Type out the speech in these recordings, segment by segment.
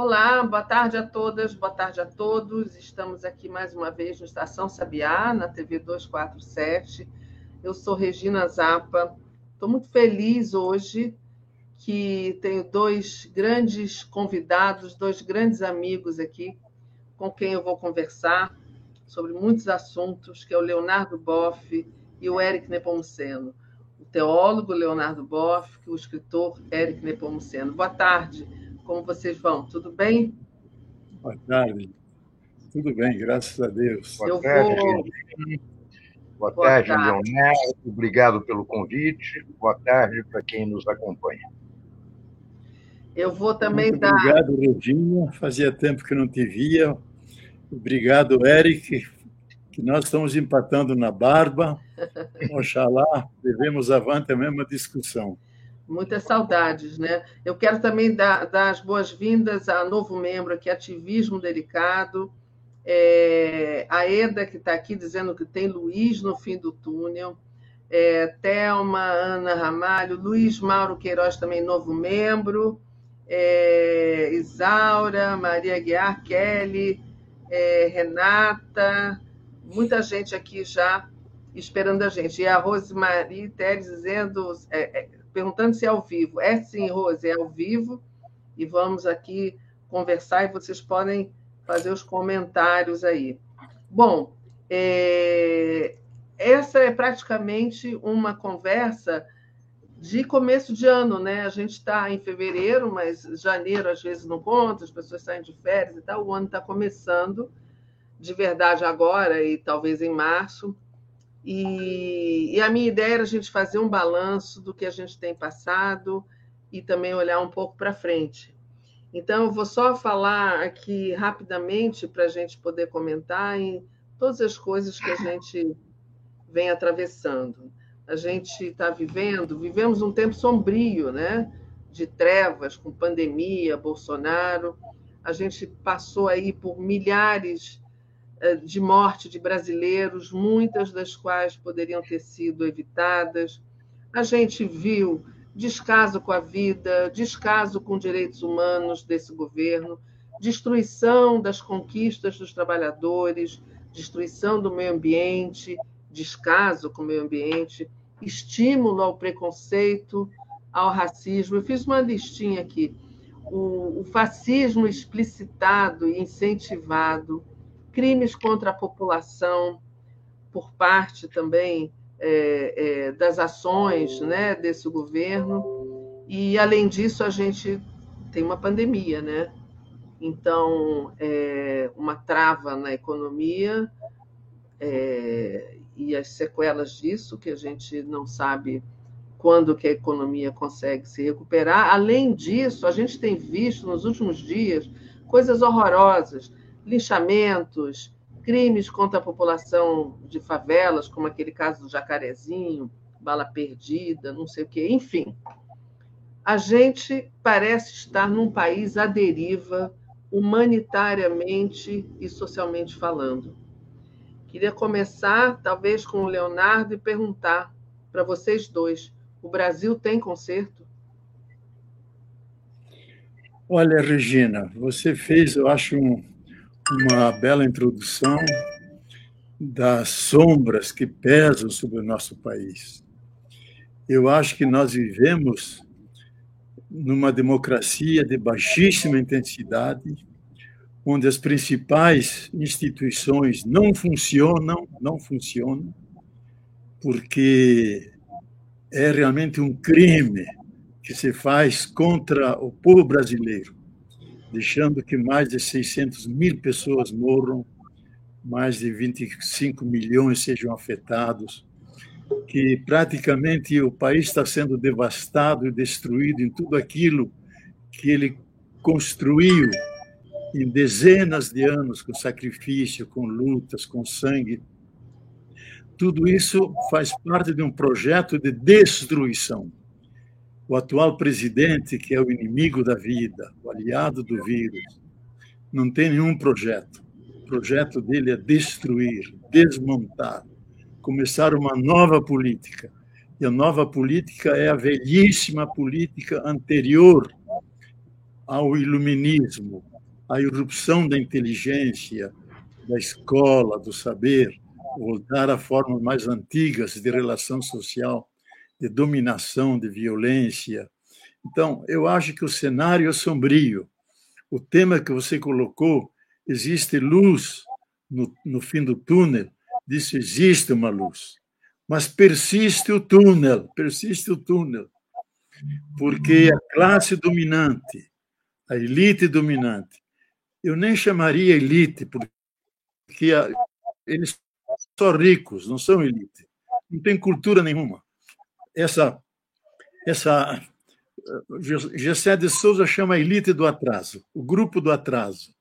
Olá, boa tarde a todas, boa tarde a todos. Estamos aqui mais uma vez no Estação Sabiá, na TV 247. Eu sou Regina Zappa. Estou muito feliz hoje que tenho dois grandes convidados, dois grandes amigos aqui com quem eu vou conversar sobre muitos assuntos, que é o Leonardo Boff e o Eric Nepomuceno. O teólogo Leonardo Boff e o escritor Eric Nepomuceno. Boa tarde. Como vocês vão? Tudo bem? Boa tarde. Tudo bem, graças a Deus. Boa Eu tarde, vou... Boa, Boa tarde, tarde, Leonardo. Obrigado pelo convite. Boa tarde para quem nos acompanha. Eu vou também Muito dar. Obrigado, Regina. Fazia tempo que não te via. Obrigado, Eric, que nós estamos empatando na barba. Oxalá, devemos avante a mesma discussão. Muitas saudades, né? Eu quero também dar, dar as boas-vindas a novo membro aqui, Ativismo Delicado, é, a Eda, que está aqui dizendo que tem Luiz no fim do túnel, é, Thelma, Ana Ramalho, Luiz Mauro Queiroz, também novo membro, é, Isaura, Maria Guiar, Kelly, é, Renata, muita gente aqui já esperando a gente. E a Rosemarie Teres dizendo, é, é, perguntando se é ao vivo. É sim, Rose, é ao vivo. E vamos aqui conversar e vocês podem fazer os comentários aí. Bom, é, essa é praticamente uma conversa de começo de ano, né? A gente está em fevereiro, mas janeiro às vezes não conta, as pessoas saem de férias e tal. O ano está começando de verdade agora e talvez em março. E, e, a minha ideia era a gente fazer um balanço do que a gente tem passado e também olhar um pouco para frente. Então, eu vou só falar aqui rapidamente para a gente poder comentar em todas as coisas que a gente vem atravessando. A gente está vivendo, vivemos um tempo sombrio, né? De trevas, com pandemia, Bolsonaro. A gente passou aí por milhares de morte de brasileiros, muitas das quais poderiam ter sido evitadas. A gente viu descaso com a vida, descaso com direitos humanos desse governo, destruição das conquistas dos trabalhadores, destruição do meio ambiente, descaso com o meio ambiente, estímulo ao preconceito, ao racismo. Eu fiz uma listinha aqui. O, o fascismo explicitado e incentivado, crimes contra a população por parte também é, é, das ações né, desse governo. E, além disso, a gente tem uma pandemia, né? Então, é, uma trava na economia é, e as sequelas disso, que a gente não sabe quando que a economia consegue se recuperar. Além disso, a gente tem visto nos últimos dias coisas horrorosas linchamentos, crimes contra a população de favelas, como aquele caso do Jacarezinho, bala perdida, não sei o quê, enfim. A gente parece estar num país à deriva, humanitariamente e socialmente falando. Queria começar, talvez, com o Leonardo e perguntar para vocês dois: o Brasil tem conserto? Olha, Regina, você fez, eu acho, um, uma bela introdução das sombras que pesam sobre o nosso país. Eu acho que nós vivemos numa democracia de baixíssima intensidade, onde as principais instituições não funcionam, não funcionam, porque é realmente um crime que se faz contra o povo brasileiro deixando que mais de 600 mil pessoas morram, mais de 25 milhões sejam afetados, que praticamente o país está sendo devastado e destruído em tudo aquilo que ele construiu em dezenas de anos com sacrifício, com lutas, com sangue. Tudo isso faz parte de um projeto de destruição o atual presidente, que é o inimigo da vida, o aliado do vírus, não tem nenhum projeto. O projeto dele é destruir, desmontar, começar uma nova política. E a nova política é a velhíssima política anterior ao iluminismo, à irrupção da inteligência, da escola, do saber, voltar a formas mais antigas de relação social, de dominação, de violência. Então, eu acho que o cenário é sombrio. O tema que você colocou, existe luz no, no fim do túnel, disse existe uma luz. Mas persiste o túnel, persiste o túnel. Porque a classe dominante, a elite dominante, eu nem chamaria elite, porque eles são ricos, não são elite. Não tem cultura nenhuma. Essa, essa Gessé de Souza chama a elite do atraso, o grupo do atraso.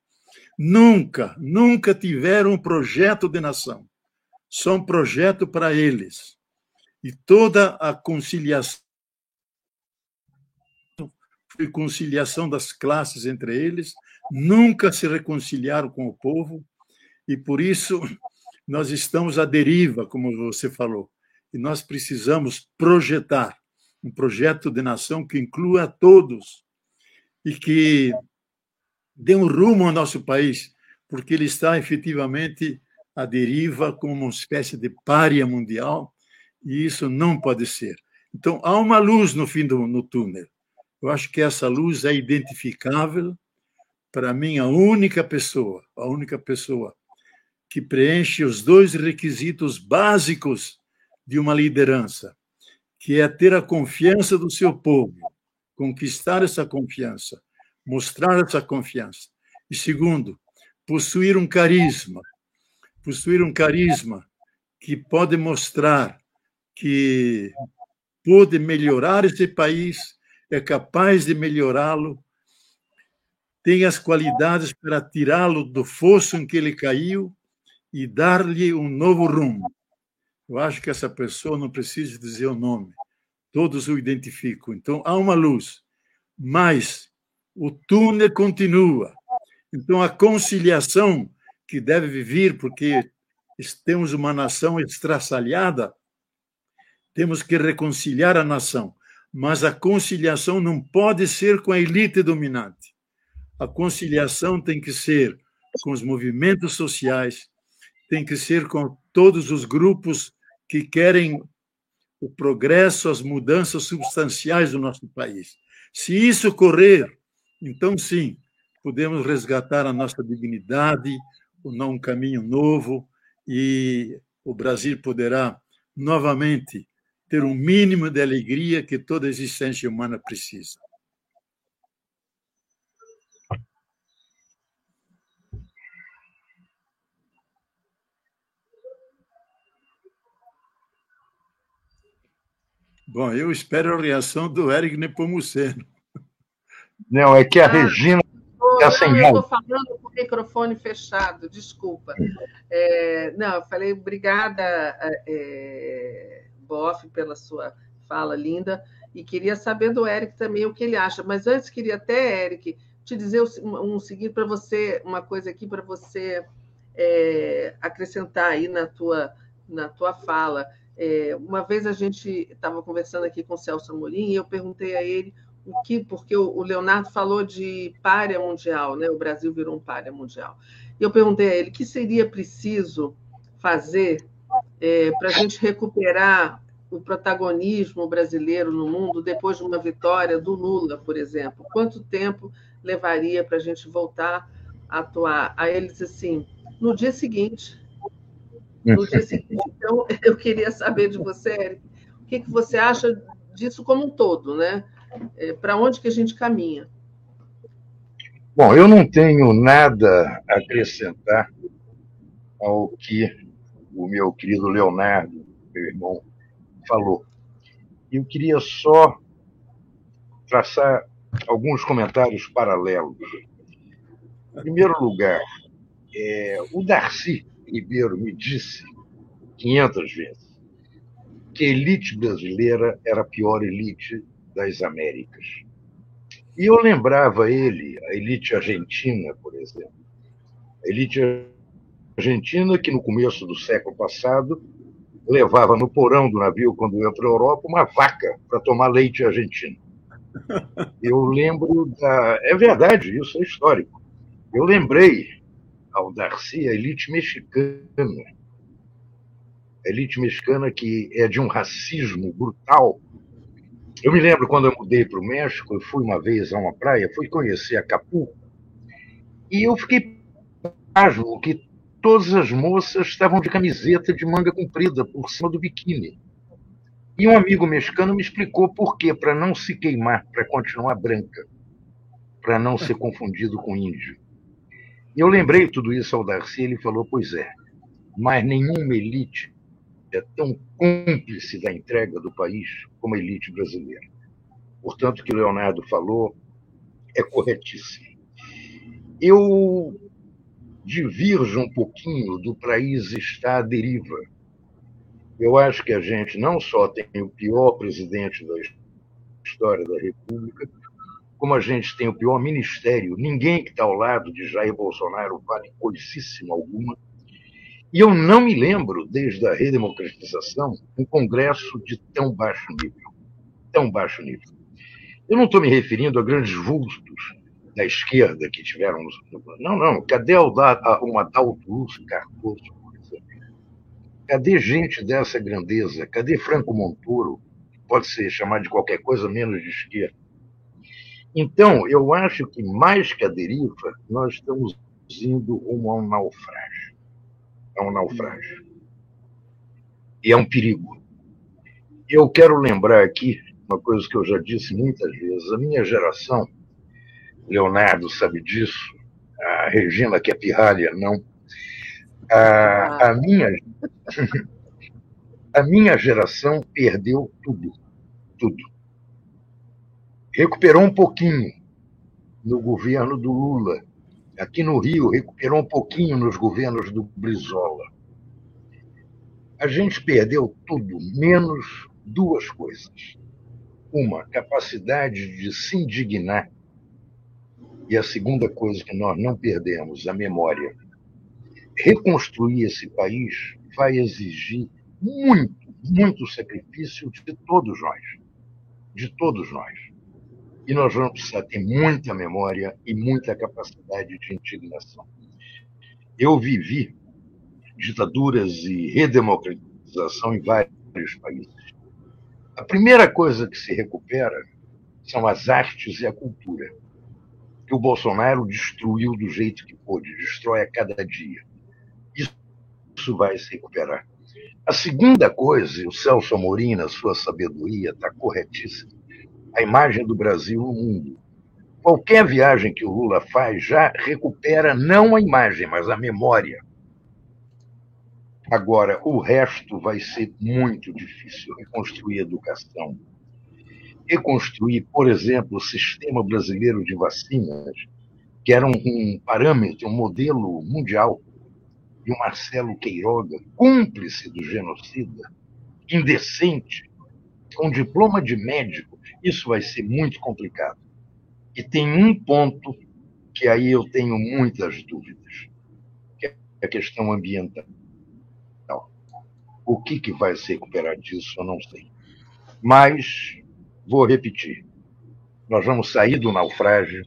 Nunca, nunca tiveram um projeto de nação. Só um projeto para eles. E toda a conciliação foi conciliação das classes entre eles, nunca se reconciliaram com o povo, e por isso nós estamos à deriva, como você falou, e nós precisamos projetar um projeto de nação que inclua a todos e que dê um rumo ao nosso país, porque ele está efetivamente à deriva como uma espécie de párea mundial, e isso não pode ser. Então, há uma luz no fim do no túnel. Eu acho que essa luz é identificável. Para mim, a única pessoa, a única pessoa que preenche os dois requisitos básicos de uma liderança, que é ter a confiança do seu povo, conquistar essa confiança, mostrar essa confiança. E segundo, possuir um carisma, possuir um carisma que pode mostrar que pode melhorar esse país, é capaz de melhorá-lo, tem as qualidades para tirá-lo do fosso em que ele caiu e dar-lhe um novo rumo. Eu acho que essa pessoa não precisa dizer o nome, todos o identificam. Então, há uma luz, mas o túnel continua. Então, a conciliação que deve vir, porque temos uma nação estraçalhada, temos que reconciliar a nação. Mas a conciliação não pode ser com a elite dominante. A conciliação tem que ser com os movimentos sociais, tem que ser com todos os grupos que querem o progresso, as mudanças substanciais do nosso país. Se isso ocorrer, então sim, podemos resgatar a nossa dignidade, um caminho novo e o Brasil poderá novamente ter um mínimo de alegria que toda existência humana precisa. Bom, eu espero a reação do Eric Nepomuceno. Não, é que a ah, Regina está sem Eu estou falando com o microfone fechado, desculpa. É, não, eu falei obrigada, é, Boff, pela sua fala linda, e queria saber do Eric também o que ele acha. Mas antes, queria até, Eric, te dizer um, um seguinte para você, uma coisa aqui para você é, acrescentar aí na tua, na tua fala. É, uma vez a gente estava conversando aqui com o Celso Amorim e eu perguntei a ele o que, porque o Leonardo falou de párea mundial, né? O Brasil virou um párea mundial. E eu perguntei a ele o que seria preciso fazer é, para a gente recuperar o protagonismo brasileiro no mundo depois de uma vitória do Lula, por exemplo. Quanto tempo levaria para a gente voltar a atuar? Aí ele disse assim: no dia seguinte no dia seguinte. Então, eu queria saber de você, Eric, o que, que você acha disso como um todo, né? É, Para onde que a gente caminha? Bom, eu não tenho nada a acrescentar ao que o meu querido Leonardo, meu irmão, falou. Eu queria só traçar alguns comentários paralelos. Em primeiro lugar, é, o Darcy Ribeiro me disse 500 vezes que a elite brasileira era a pior elite das Américas. E eu lembrava ele, a elite argentina, por exemplo. A elite argentina que no começo do século passado levava no porão do navio quando ia para a Europa uma vaca para tomar leite argentino. Eu lembro da. É verdade, isso é histórico. Eu lembrei ao Darcy a elite mexicana. A elite mexicana que é de um racismo brutal. Eu me lembro quando eu mudei para o México, eu fui uma vez a uma praia, fui conhecer Acapulco, e eu fiquei pasmo que todas as moças estavam de camiseta de manga comprida por cima do biquíni. E um amigo mexicano me explicou por quê, para não se queimar, para continuar branca, para não ser confundido com índio. Eu lembrei tudo isso ao Darcy, ele falou: pois é, mas nenhuma elite é tão cúmplice da entrega do país como a elite brasileira. Portanto, o que o Leonardo falou é corretíssimo. Eu divirjo um pouquinho do país estar à deriva eu acho que a gente não só tem o pior presidente da história da República, como a gente tem o pior ministério. Ninguém que está ao lado de Jair Bolsonaro vale coisíssima alguma. E eu não me lembro, desde a redemocratização, um Congresso de tão baixo nível. Tão baixo nível. Eu não estou me referindo a grandes vultos da esquerda que tiveram. Não, não. Cadê o, uma Adalto Lúcio Cardoso? Cadê gente dessa grandeza? Cadê Franco Montoro? Pode ser chamado de qualquer coisa menos de esquerda. Então, eu acho que mais que a deriva, nós estamos indo rumo a um naufrágio. É um naufrágio. E é um perigo. Eu quero lembrar aqui uma coisa que eu já disse muitas vezes. A minha geração, Leonardo sabe disso, a Regina, que é pirralha, não. A, a minha a minha geração perdeu tudo, tudo. Recuperou um pouquinho no governo do Lula. Aqui no Rio, recuperou um pouquinho nos governos do Brizola. A gente perdeu tudo, menos duas coisas. Uma, capacidade de se indignar. E a segunda coisa que nós não perdemos, a memória. Reconstruir esse país vai exigir muito, muito sacrifício de todos nós. De todos nós. E nós vamos precisar ter muita memória e muita capacidade de indignação. Eu vivi ditaduras e redemocratização em vários países. A primeira coisa que se recupera são as artes e a cultura, que o Bolsonaro destruiu do jeito que pôde, destrói a cada dia isso vai se recuperar. A segunda coisa, e o Celso Amorim, na sua sabedoria, está corretíssimo, a imagem do Brasil no mundo. Qualquer viagem que o Lula faz já recupera não a imagem, mas a memória. Agora, o resto vai ser muito difícil reconstruir a educação. Reconstruir, por exemplo, o sistema brasileiro de vacinas, que era um, um parâmetro, um modelo mundial e o Marcelo Queiroga, cúmplice do genocida, indecente, com diploma de médico, isso vai ser muito complicado. E tem um ponto que aí eu tenho muitas dúvidas, que é a questão ambiental. O que, que vai se recuperar disso, eu não sei. Mas, vou repetir, nós vamos sair do naufrágio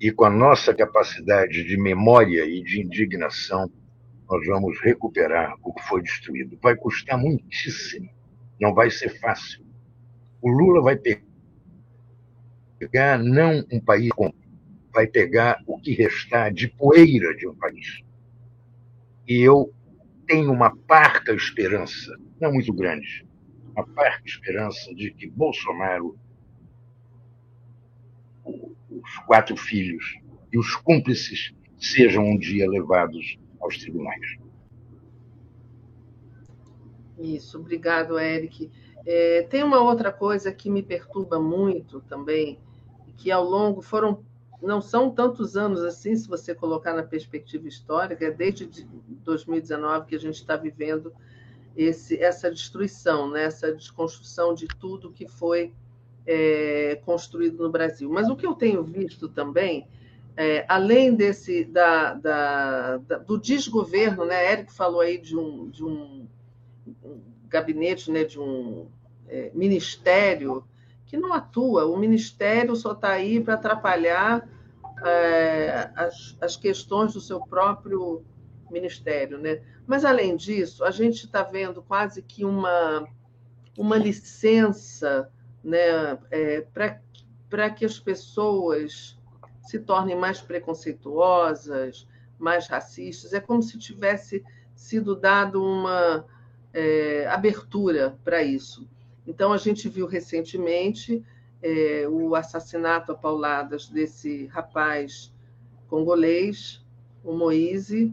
e com a nossa capacidade de memória e de indignação, nós vamos recuperar o que foi destruído. Vai custar muitíssimo, não vai ser fácil. O Lula vai pegar não um país, vai pegar o que restar de poeira de um país. E eu tenho uma parca esperança, não muito grande, uma parca esperança de que Bolsonaro, os quatro filhos e os cúmplices sejam um dia levados aos tribunais. Isso, obrigado, Eric. É, tem uma outra coisa que me perturba muito também, que ao longo foram não são tantos anos assim, se você colocar na perspectiva histórica, é desde 2019 que a gente está vivendo esse, essa destruição, né? essa desconstrução de tudo que foi é, construído no Brasil. Mas o que eu tenho visto também é, além desse da, da, da, do desgoverno, né? Érico falou aí de um, de um, um gabinete, né? de um é, ministério que não atua. O Ministério só está aí para atrapalhar é, as, as questões do seu próprio Ministério. Né? Mas, além disso, a gente está vendo quase que uma, uma licença né, é, para que as pessoas se tornem mais preconceituosas, mais racistas. É como se tivesse sido dado uma é, abertura para isso. Então, a gente viu recentemente é, o assassinato a pauladas desse rapaz congolês, o Moise,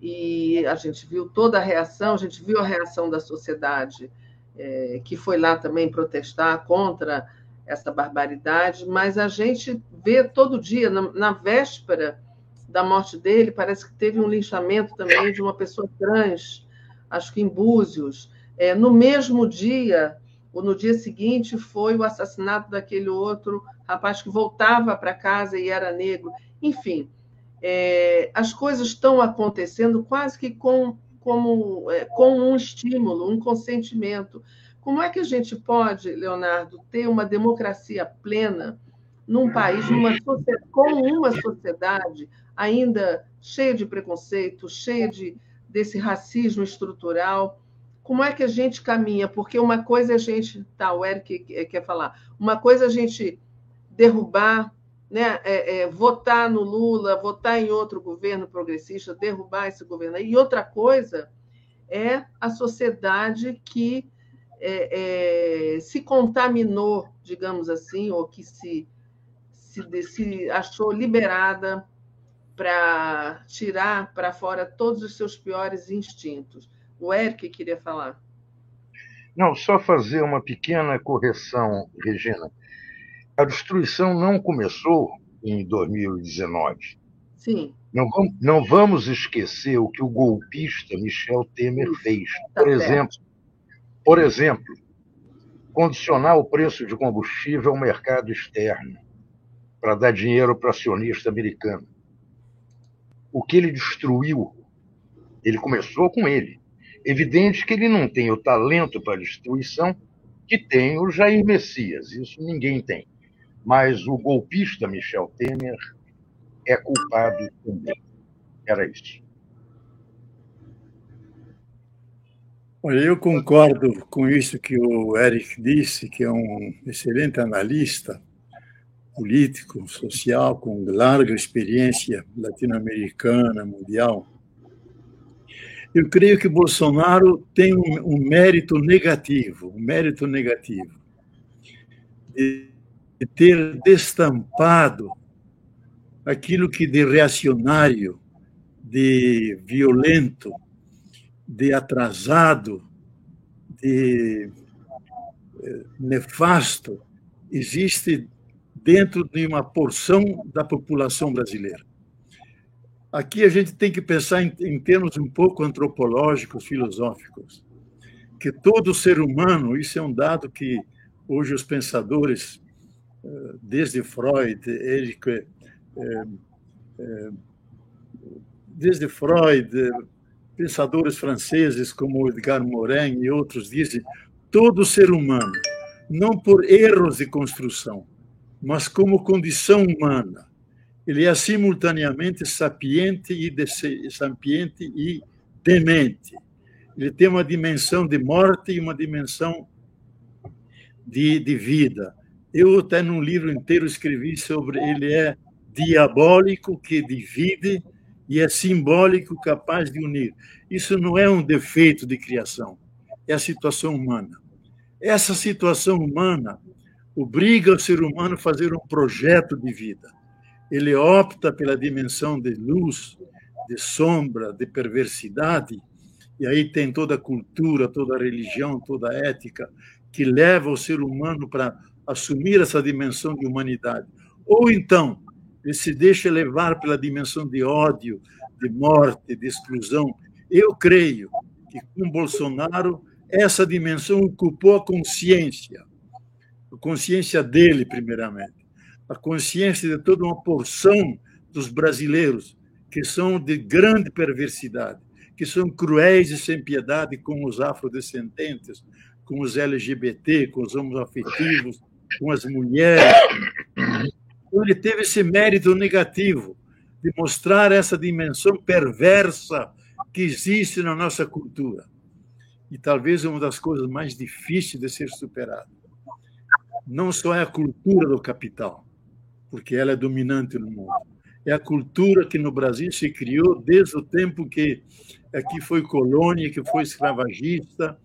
e a gente viu toda a reação, a gente viu a reação da sociedade é, que foi lá também protestar contra essa barbaridade, mas a gente vê todo dia, na, na véspera da morte dele, parece que teve um linchamento também de uma pessoa trans, acho que em Búzios. É, no mesmo dia, ou no dia seguinte, foi o assassinato daquele outro rapaz que voltava para casa e era negro. Enfim, é, as coisas estão acontecendo quase que com, como, é, com um estímulo, um consentimento. Como é que a gente pode, Leonardo, ter uma democracia plena num país, numa com uma sociedade ainda cheia de preconceito, cheia de, desse racismo estrutural? Como é que a gente caminha? Porque uma coisa é a gente. Tá, o Eric quer falar. Uma coisa é a gente derrubar né, é, é, votar no Lula, votar em outro governo progressista, derrubar esse governo. E outra coisa é a sociedade que é, é se contaminou, digamos assim, ou que se, se, se achou liberada para tirar para fora todos os seus piores instintos. O Eric queria falar. Não, só fazer uma pequena correção, Regina a destruição não começou em 2019. Sim. Não vamos, não vamos esquecer o que o golpista Michel Temer fez. Tá por exemplo, por exemplo, condicionar o preço de combustível ao mercado externo para dar dinheiro para acionista americano. O que ele destruiu, ele começou com ele. Evidente que ele não tem o talento para destruição que tem o Jair Messias. Isso ninguém tem mas o golpista Michel Temer é culpado também. Era isso. Eu concordo com isso que o Eric disse, que é um excelente analista político, social, com larga experiência latino-americana, mundial. Eu creio que Bolsonaro tem um, um mérito negativo, um mérito negativo de ter destampado aquilo que de reacionário, de violento, de atrasado, de eh, nefasto existe dentro de uma porção da população brasileira. Aqui a gente tem que pensar em, em termos um pouco antropológicos, filosóficos, que todo ser humano, isso é um dado que hoje os pensadores desde Freud, é, é, desde Freud, pensadores franceses como Edgar Morin e outros dizem todo ser humano, não por erros de construção, mas como condição humana, ele é simultaneamente sapiente e sapiente e demente. Ele tem uma dimensão de morte e uma dimensão de, de vida. Eu até num livro inteiro escrevi sobre ele é diabólico que divide e é simbólico capaz de unir. Isso não é um defeito de criação, é a situação humana. Essa situação humana obriga o ser humano a fazer um projeto de vida. Ele opta pela dimensão de luz, de sombra, de perversidade, e aí tem toda a cultura, toda a religião, toda a ética que leva o ser humano para assumir essa dimensão de humanidade. Ou então, ele se deixa levar pela dimensão de ódio, de morte, de exclusão. Eu creio que com Bolsonaro essa dimensão ocupou a consciência, a consciência dele, primeiramente, a consciência de toda uma porção dos brasileiros que são de grande perversidade, que são cruéis e sem piedade com os afrodescendentes, com os LGBT, com os homoafetivos, com as mulheres. Então, ele teve esse mérito negativo de mostrar essa dimensão perversa que existe na nossa cultura. E talvez uma das coisas mais difíceis de ser superada. Não só é a cultura do capital, porque ela é dominante no mundo. É a cultura que no Brasil se criou desde o tempo que aqui foi colônia, que foi escravagista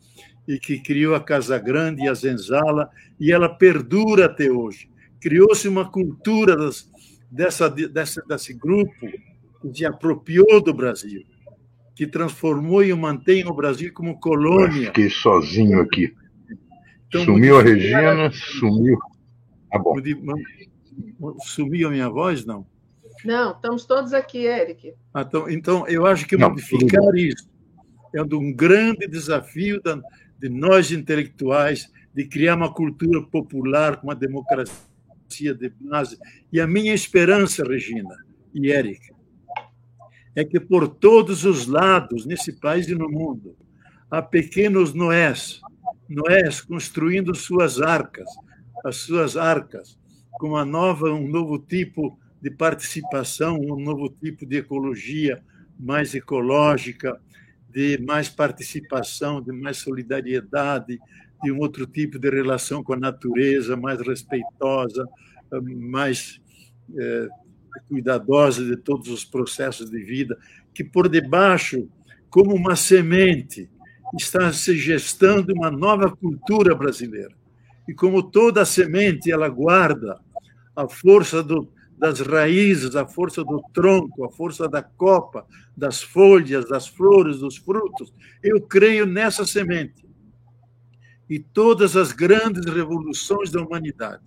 e que criou a Casa Grande e a Zenzala, e ela perdura até hoje. Criou-se uma cultura das, dessa, dessa, desse grupo que se apropriou do Brasil, que transformou e mantém o Brasil como colônia. fiquei sozinho aqui. Então, sumiu a Regina, sumiu. Ah, bom. Sumiu a minha voz, não? Não, estamos todos aqui, Eric. Ah, então, então, eu acho que não, modificar isso é um grande desafio de nós intelectuais de criar uma cultura popular com uma democracia de base. E a minha esperança, Regina e Eric, é que por todos os lados, nesse país e no mundo, há pequenos Noés, Noés construindo suas arcas, as suas arcas, com uma nova, um novo tipo de participação, um novo tipo de ecologia mais ecológica, de mais participação, de mais solidariedade, de um outro tipo de relação com a natureza, mais respeitosa, mais é, cuidadosa de todos os processos de vida, que por debaixo, como uma semente, está se gestando uma nova cultura brasileira. E como toda semente, ela guarda a força do, das raízes, a força do tronco, a força da copa, das folhas, das flores, dos frutos. Eu creio nessa semente. E todas as grandes revoluções da humanidade,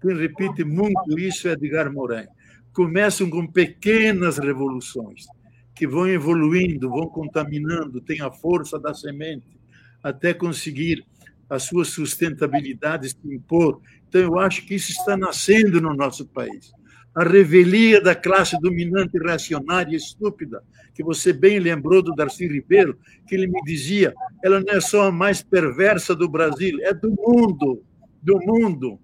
quem repite muito isso é Edgar Morin, começam com pequenas revoluções que vão evoluindo, vão contaminando, têm a força da semente até conseguir a sua sustentabilidade se impor. Então, eu acho que isso está nascendo no nosso país a revelia da classe dominante reacionária e estúpida, que você bem lembrou do Darcy Ribeiro, que ele me dizia, ela não é só a mais perversa do Brasil, é do mundo, do mundo.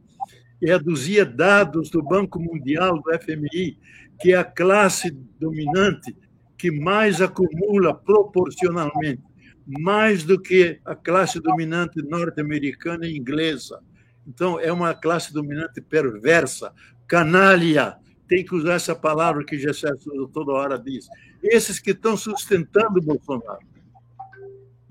E reduzia dados do Banco Mundial, do FMI, que é a classe dominante que mais acumula proporcionalmente, mais do que a classe dominante norte-americana e inglesa. Então, é uma classe dominante perversa, canalha, tem que usar essa palavra que Gessé toda hora diz. Esses que estão sustentando Bolsonaro.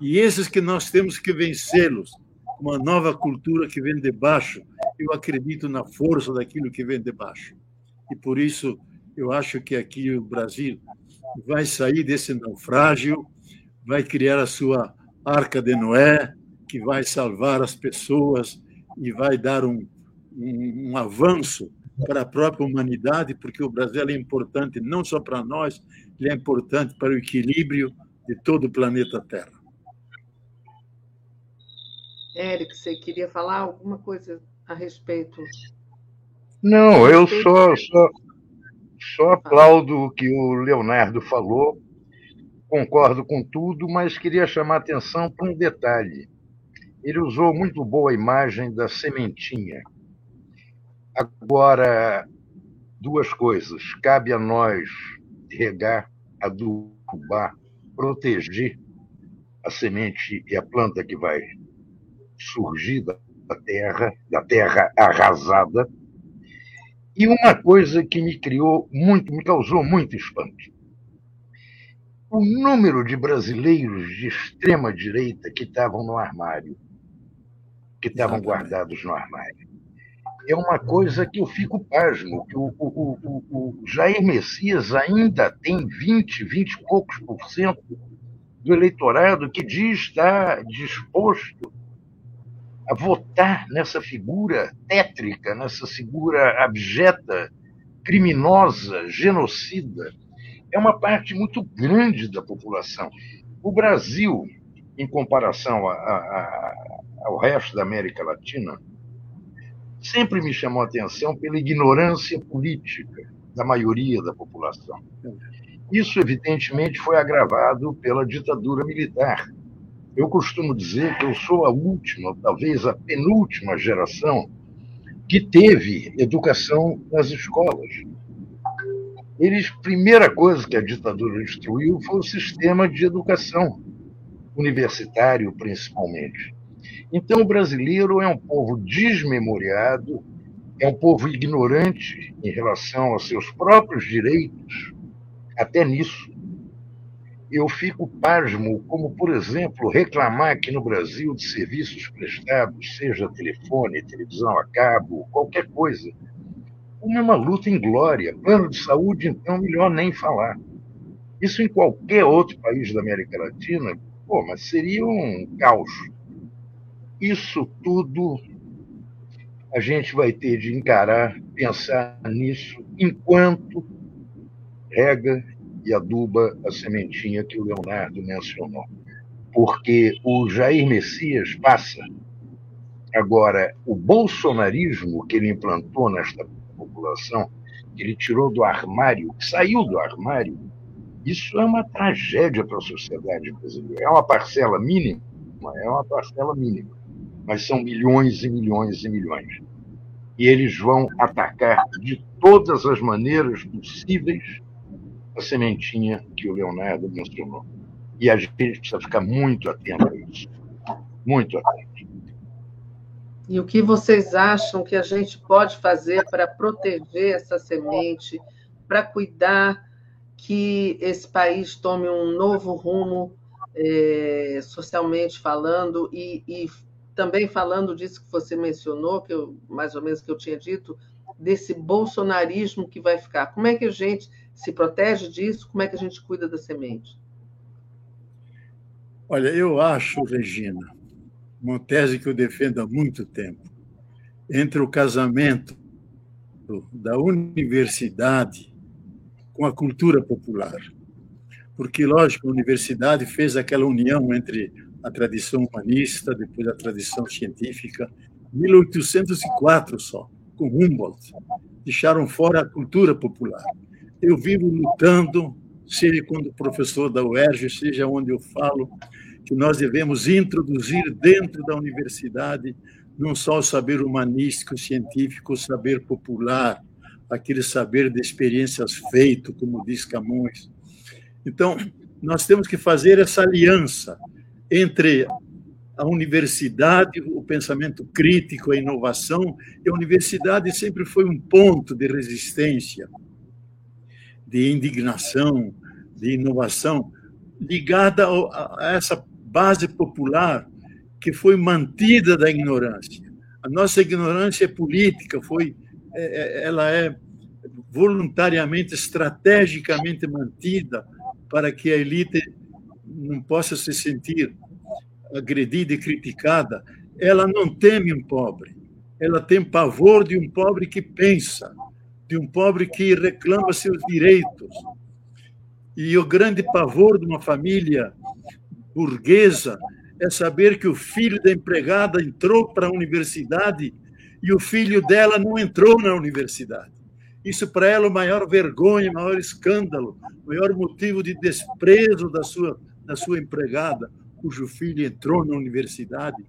E esses que nós temos que vencê-los. Uma nova cultura que vem de baixo. Eu acredito na força daquilo que vem de baixo. E por isso eu acho que aqui o Brasil vai sair desse naufrágio, vai criar a sua arca de Noé, que vai salvar as pessoas e vai dar um, um, um avanço para a própria humanidade, porque o Brasil é importante não só para nós, ele é importante para o equilíbrio de todo o planeta Terra. Érico, você queria falar alguma coisa a respeito? Não, eu só, só, só aplaudo o que o Leonardo falou, concordo com tudo, mas queria chamar a atenção para um detalhe. Ele usou muito boa a imagem da sementinha Agora, duas coisas. Cabe a nós regar, adubar, proteger a semente e a planta que vai surgir da terra, da terra arrasada. E uma coisa que me criou muito, me causou muito espanto. O número de brasileiros de extrema direita que estavam no armário, que estavam guardados no armário é uma coisa que eu fico pasmo, que o, o, o, o Jair Messias ainda tem 20, 20 e poucos por cento do eleitorado que diz estar disposto a votar nessa figura tétrica, nessa figura abjeta, criminosa, genocida. É uma parte muito grande da população. O Brasil, em comparação a, a, a, ao resto da América Latina, sempre me chamou a atenção pela ignorância política da maioria da população. Isso, evidentemente, foi agravado pela ditadura militar. Eu costumo dizer que eu sou a última, talvez a penúltima geração que teve educação nas escolas. Eles, primeira coisa que a ditadura destruiu foi o sistema de educação, universitário principalmente. Então, o brasileiro é um povo desmemoriado, é um povo ignorante em relação aos seus próprios direitos, até nisso. Eu fico pasmo, como, por exemplo, reclamar aqui no Brasil de serviços prestados, seja telefone, televisão a cabo, qualquer coisa. Como é uma luta em glória. Plano de saúde, então, melhor nem falar. Isso em qualquer outro país da América Latina, pô, mas seria um caos. Isso tudo a gente vai ter de encarar, pensar nisso, enquanto rega e aduba a sementinha que o Leonardo mencionou. Porque o Jair Messias passa. Agora, o bolsonarismo que ele implantou nesta população, que ele tirou do armário, saiu do armário, isso é uma tragédia para a sociedade brasileira. É uma parcela mínima, é uma parcela mínima mas são milhões e milhões e milhões. E eles vão atacar de todas as maneiras possíveis a sementinha que o Leonardo mencionou. E a gente precisa ficar muito atento a isso. Muito atento. E o que vocês acham que a gente pode fazer para proteger essa semente, para cuidar que esse país tome um novo rumo é, socialmente falando e, e também falando disso que você mencionou, que eu, mais ou menos que eu tinha dito, desse bolsonarismo que vai ficar. Como é que a gente se protege disso? Como é que a gente cuida da semente? Olha, eu acho, Regina, uma tese que eu defendo há muito tempo, entre o casamento da universidade com a cultura popular. Porque, lógico, a universidade fez aquela união entre a tradição humanista, depois a tradição científica. 1804 só, com Humboldt. Deixaram fora a cultura popular. Eu vivo lutando, seja quando professor da UERJ, seja onde eu falo, que nós devemos introduzir dentro da universidade não só o saber humanístico, científico, o saber popular, aquele saber de experiências feito, como diz Camões. Então, nós temos que fazer essa aliança entre a universidade, o pensamento crítico, a inovação, e a universidade sempre foi um ponto de resistência, de indignação, de inovação, ligada a essa base popular que foi mantida da ignorância. A nossa ignorância política foi, é, é, ela é voluntariamente, estrategicamente mantida para que a elite não possa se sentir agredida e criticada, ela não teme um pobre. Ela tem pavor de um pobre que pensa, de um pobre que reclama seus direitos. E o grande pavor de uma família burguesa é saber que o filho da empregada entrou para a universidade e o filho dela não entrou na universidade. Isso para ela é o maior vergonha, o maior escândalo, o maior motivo de desprezo da sua da sua empregada, cujo filho entrou na universidade,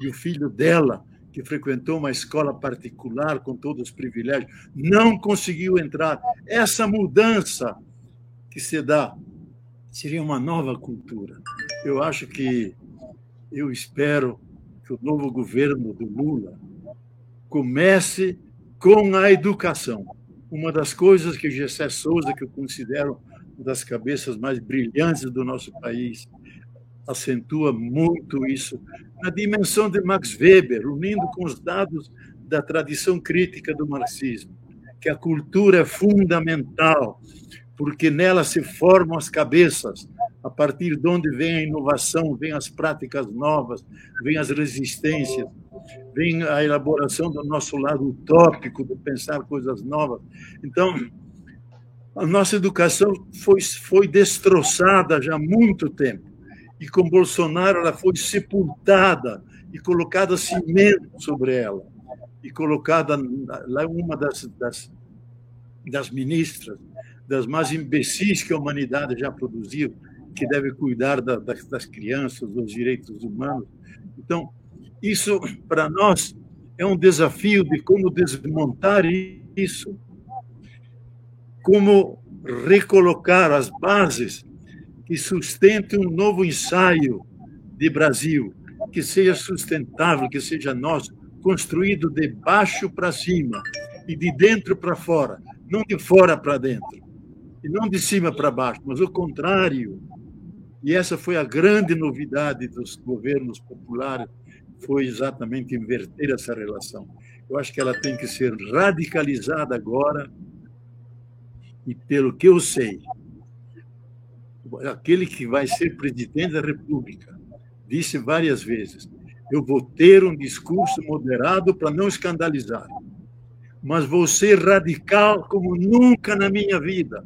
e o filho dela, que frequentou uma escola particular com todos os privilégios, não conseguiu entrar. Essa mudança que se dá seria uma nova cultura. Eu acho que, eu espero que o novo governo do Lula comece com a educação. Uma das coisas que Gessé Souza, que eu considero das cabeças mais brilhantes do nosso país, acentua muito isso na dimensão de Max Weber, unindo com os dados da tradição crítica do marxismo, que a cultura é fundamental, porque nela se formam as cabeças, a partir de onde vem a inovação, vem as práticas novas, vem as resistências, vem a elaboração do nosso lado utópico de pensar coisas novas. Então, a nossa educação foi, foi destroçada já há muito tempo. E com Bolsonaro ela foi sepultada e colocada cimento sobre ela. E colocada lá uma das, das, das ministras, das mais imbecis que a humanidade já produziu, que deve cuidar da, das, das crianças, dos direitos humanos. Então, isso para nós é um desafio de como desmontar isso, como recolocar as bases que sustentem um novo ensaio de Brasil, que seja sustentável, que seja nosso, construído de baixo para cima e de dentro para fora, não de fora para dentro, e não de cima para baixo, mas o contrário. E essa foi a grande novidade dos governos populares foi exatamente inverter essa relação. Eu acho que ela tem que ser radicalizada agora, e pelo que eu sei, aquele que vai ser presidente da República disse várias vezes: eu vou ter um discurso moderado para não escandalizar, mas vou ser radical como nunca na minha vida,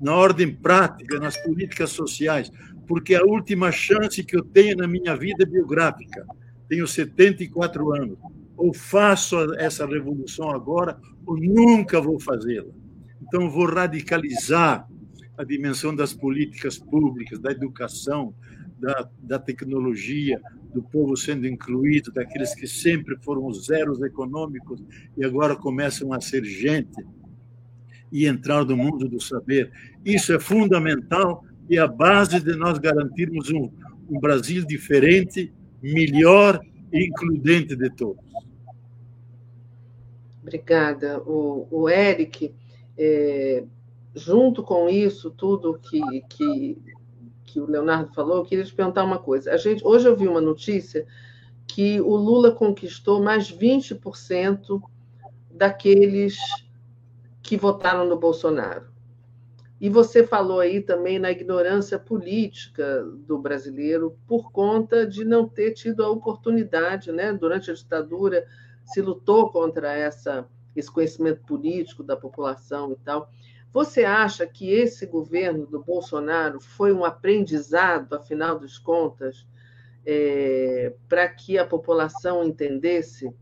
na ordem prática, nas políticas sociais, porque é a última chance que eu tenho na minha vida biográfica tenho 74 anos. Ou faço essa revolução agora, ou nunca vou fazê-la. Então, vou radicalizar a dimensão das políticas públicas, da educação, da, da tecnologia, do povo sendo incluído, daqueles que sempre foram zeros econômicos e agora começam a ser gente e entrar no mundo do saber. Isso é fundamental e a base de nós garantirmos um, um Brasil diferente melhor e includente de todos. Obrigada. O, o Eric, é, junto com isso, tudo que, que, que o Leonardo falou, eu queria te perguntar uma coisa. A gente, hoje eu vi uma notícia que o Lula conquistou mais 20% daqueles que votaram no Bolsonaro. E você falou aí também na ignorância política do brasileiro por conta de não ter tido a oportunidade, né? Durante a ditadura se lutou contra essa esse conhecimento político da população e tal. Você acha que esse governo do Bolsonaro foi um aprendizado, afinal das contas, é, para que a população entendesse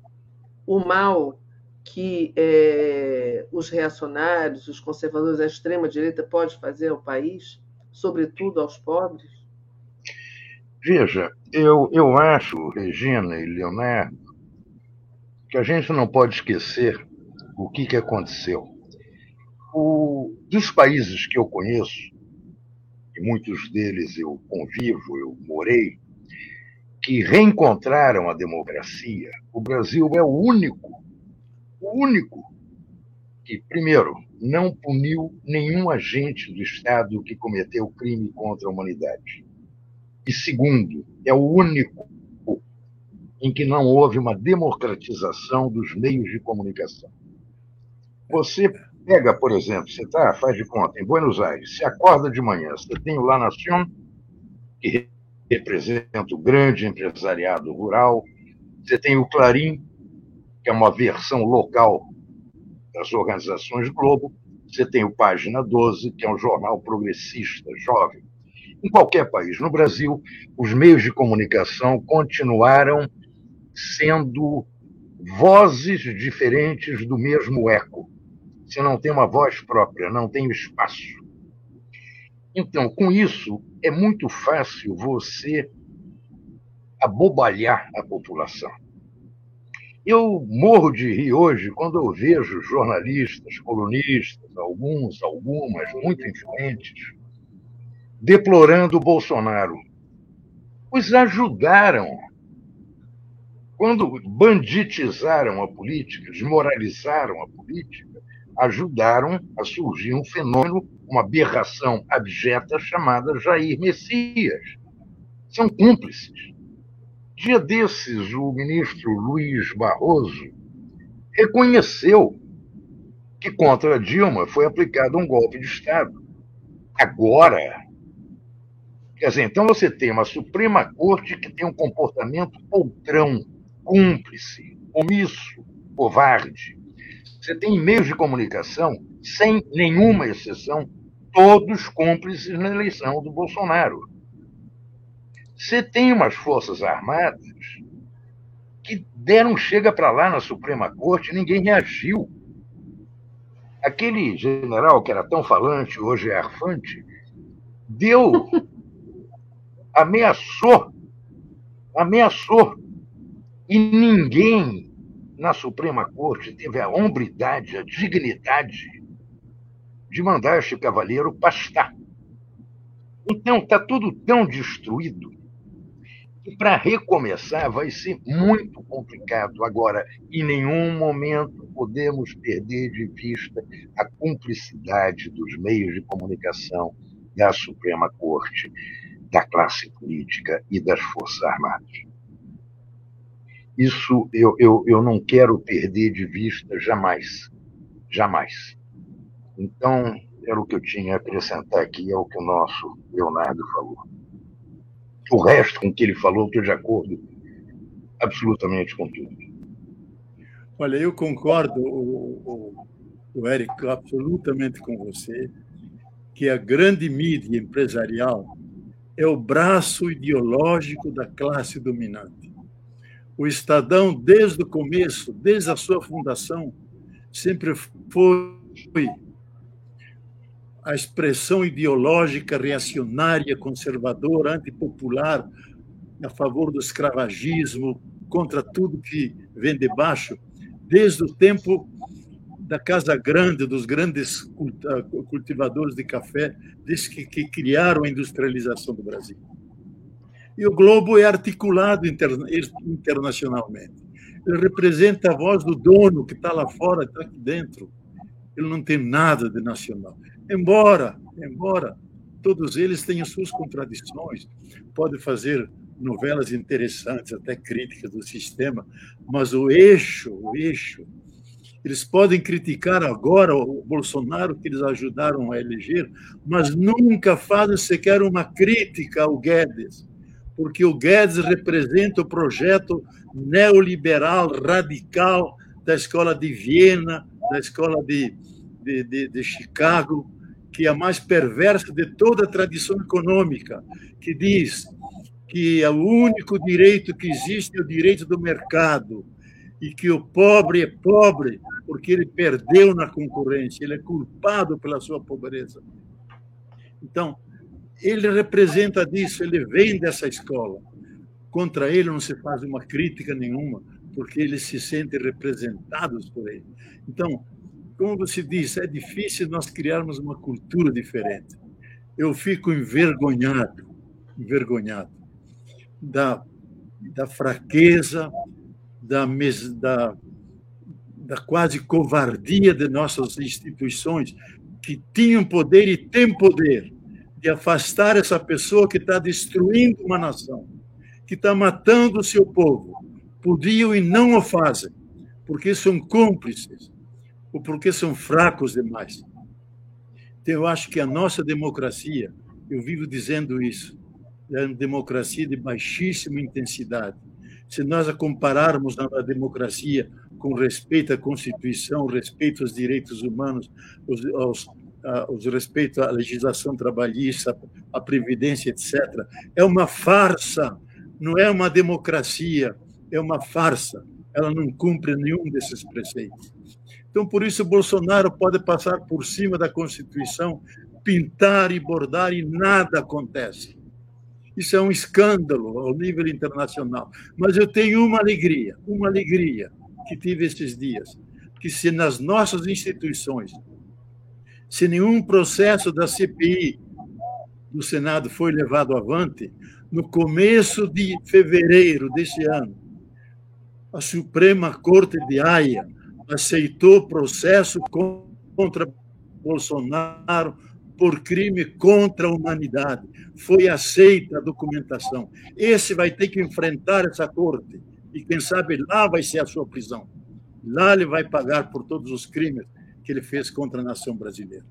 o mal que é, os reacionários, os conservadores, a extrema-direita pode fazer ao país, sobretudo aos pobres? Veja, eu, eu acho, Regina e Leonardo, que a gente não pode esquecer o que, que aconteceu. O, dos países que eu conheço, e muitos deles eu convivo, eu morei, que reencontraram a democracia, o Brasil é o único o único que, primeiro, não puniu nenhum agente do Estado que cometeu crime contra a humanidade. E, segundo, é o único em que não houve uma democratização dos meios de comunicação. Você pega, por exemplo, você tá, faz de conta, em Buenos Aires, você acorda de manhã, você tem o La Nación, que representa o grande empresariado rural, você tem o Clarim, que é uma versão local das organizações Globo. Você tem o Página 12, que é um jornal progressista, jovem. Em qualquer país. No Brasil, os meios de comunicação continuaram sendo vozes diferentes do mesmo eco. Você não tem uma voz própria, não tem espaço. Então, com isso, é muito fácil você abobalhar a população. Eu morro de rir hoje quando eu vejo jornalistas, colunistas, alguns, algumas, muito influentes, deplorando o Bolsonaro. Os ajudaram. Quando banditizaram a política, desmoralizaram a política, ajudaram a surgir um fenômeno, uma aberração abjeta chamada Jair Messias. São cúmplices. Dia desses, o ministro Luiz Barroso reconheceu que contra Dilma foi aplicado um golpe de Estado. Agora, quer dizer, então você tem uma Suprema Corte que tem um comportamento poltrão, cúmplice, omisso, covarde. Você tem meios de comunicação, sem nenhuma exceção, todos cúmplices na eleição do Bolsonaro. Você tem umas Forças Armadas que deram chega para lá na Suprema Corte, ninguém reagiu. Aquele general que era tão falante, hoje é arfante, deu. ameaçou. Ameaçou. E ninguém, na Suprema Corte teve a hombridade, a dignidade de mandar este cavaleiro pastar. Então está tudo tão destruído que para recomeçar vai ser muito complicado. Agora, em nenhum momento podemos perder de vista a cumplicidade dos meios de comunicação da Suprema Corte, da classe política e das Forças Armadas. Isso eu, eu, eu não quero perder de vista jamais. Jamais. Então, era o que eu tinha a acrescentar aqui ao que o nosso Leonardo falou. O resto com que ele falou, estou de acordo absolutamente com tudo. Olha, eu concordo, o, o, o Eric, absolutamente com você, que a grande mídia empresarial é o braço ideológico da classe dominante. O Estadão, desde o começo, desde a sua fundação, sempre foi a expressão ideológica reacionária, conservadora, antipopular, a favor do escravagismo, contra tudo que vem de baixo, desde o tempo da Casa Grande, dos grandes cultivadores de café, desde que, que criaram a industrialização do Brasil. E o Globo é articulado internacionalmente. Ele representa a voz do dono que está lá fora, está aqui dentro. Ele não tem nada de nacional. Embora, embora todos eles tenham suas contradições, pode fazer novelas interessantes, até críticas do sistema, mas o eixo, o eixo, eles podem criticar agora o Bolsonaro que eles ajudaram a eleger, mas nunca fazem sequer uma crítica ao Guedes porque o Guedes representa o projeto neoliberal radical da escola de Viena, da escola de, de, de, de Chicago, que é a mais perversa de toda a tradição econômica, que diz que é o único direito que existe é o direito do mercado e que o pobre é pobre porque ele perdeu na concorrência, ele é culpado pela sua pobreza. Então, ele representa disso, ele vem dessa escola. Contra ele não se faz uma crítica nenhuma, porque eles se sentem representados por ele. Então, como você disse, é difícil nós criarmos uma cultura diferente. Eu fico envergonhado, envergonhado da, da fraqueza, da, da, da quase covardia de nossas instituições, que tinham poder e têm poder de afastar essa pessoa que está destruindo uma nação, que está matando o seu povo. Podiam e não o fazem, porque são cúmplices, ou porque são fracos demais. Então, eu acho que a nossa democracia, eu vivo dizendo isso, é uma democracia de baixíssima intensidade. Se nós a compararmos na democracia com respeito à Constituição, respeito aos direitos humanos, aos, os respeitos à legislação trabalhista, à previdência, etc. É uma farsa, não é uma democracia, é uma farsa. Ela não cumpre nenhum desses preceitos. Então, por isso, Bolsonaro pode passar por cima da Constituição, pintar e bordar e nada acontece. Isso é um escândalo ao nível internacional. Mas eu tenho uma alegria, uma alegria que tive esses dias, que se nas nossas instituições se nenhum processo da CPI do Senado foi levado avante, no começo de fevereiro deste ano, a Suprema Corte de Haia aceitou processo contra Bolsonaro por crime contra a humanidade. Foi aceita a documentação. Esse vai ter que enfrentar essa corte. E quem sabe lá vai ser a sua prisão. Lá ele vai pagar por todos os crimes que ele fez contra a nação brasileira.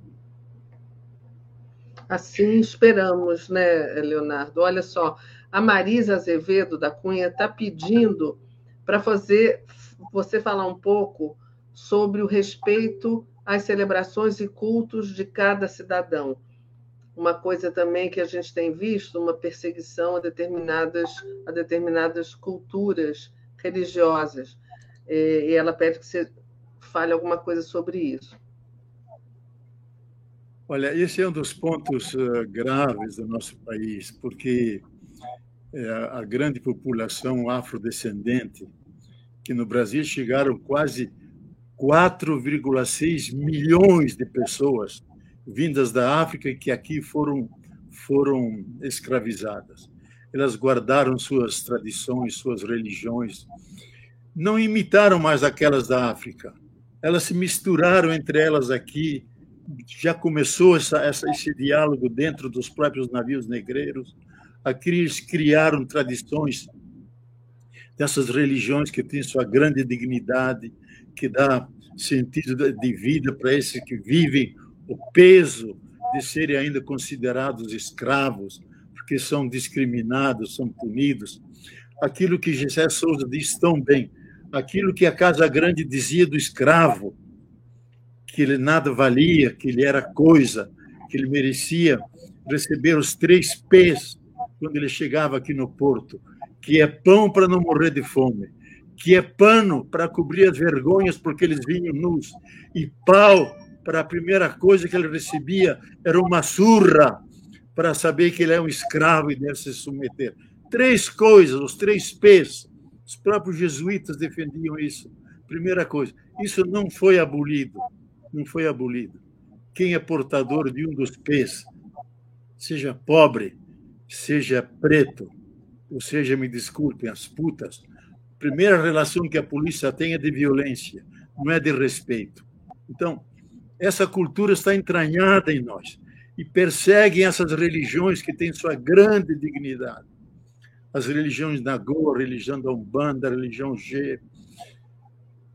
Assim esperamos, né, Leonardo? Olha só, a Marisa Azevedo da Cunha está pedindo para fazer você falar um pouco sobre o respeito às celebrações e cultos de cada cidadão. Uma coisa também que a gente tem visto, uma perseguição a determinadas, a determinadas culturas religiosas. E ela pede que você fale alguma coisa sobre isso. Olha, esse é um dos pontos eh, graves do nosso país, porque eh, a grande população afrodescendente que no Brasil chegaram quase 4,6 milhões de pessoas vindas da África que aqui foram foram escravizadas. Elas guardaram suas tradições, suas religiões, não imitaram mais aquelas da África. Elas se misturaram entre elas aqui. Já começou essa, essa, esse diálogo dentro dos próprios navios negreiros. Aqui eles criaram tradições dessas religiões que têm sua grande dignidade, que dá sentido de vida para esses que vivem o peso de serem ainda considerados escravos, porque são discriminados, são punidos. Aquilo que José Souza diz tão bem, aquilo que a Casa Grande dizia do escravo, que ele nada valia, que ele era coisa, que ele merecia receber os três P's quando ele chegava aqui no porto, que é pão para não morrer de fome, que é pano para cobrir as vergonhas porque eles vinham nus, e pau para a primeira coisa que ele recebia era uma surra para saber que ele é um escravo e deve se submeter. Três coisas, os três P's. Os próprios jesuítas defendiam isso. Primeira coisa, isso não foi abolido, não foi abolido. Quem é portador de um dos P's, seja pobre, seja preto, ou seja, me desculpem, as putas, a primeira relação que a polícia tem é de violência, não é de respeito. Então, essa cultura está entranhada em nós e perseguem essas religiões que têm sua grande dignidade. As religiões Nagô, religião da Umbanda, religião G.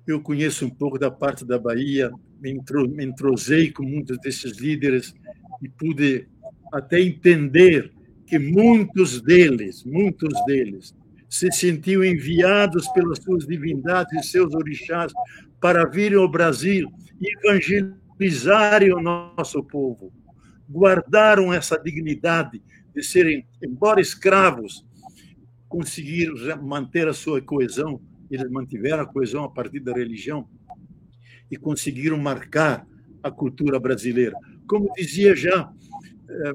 Eu conheço um pouco da parte da Bahia, me entrosei com muitos desses líderes e pude até entender que muitos deles, muitos deles, se sentiam enviados pelas suas divindades e seus orixás para virem ao Brasil e evangelizarem o nosso povo. Guardaram essa dignidade de serem, embora escravos, conseguiram manter a sua coesão, eles mantiveram a coesão a partir da religião e conseguiram marcar a cultura brasileira. Como dizia já eh,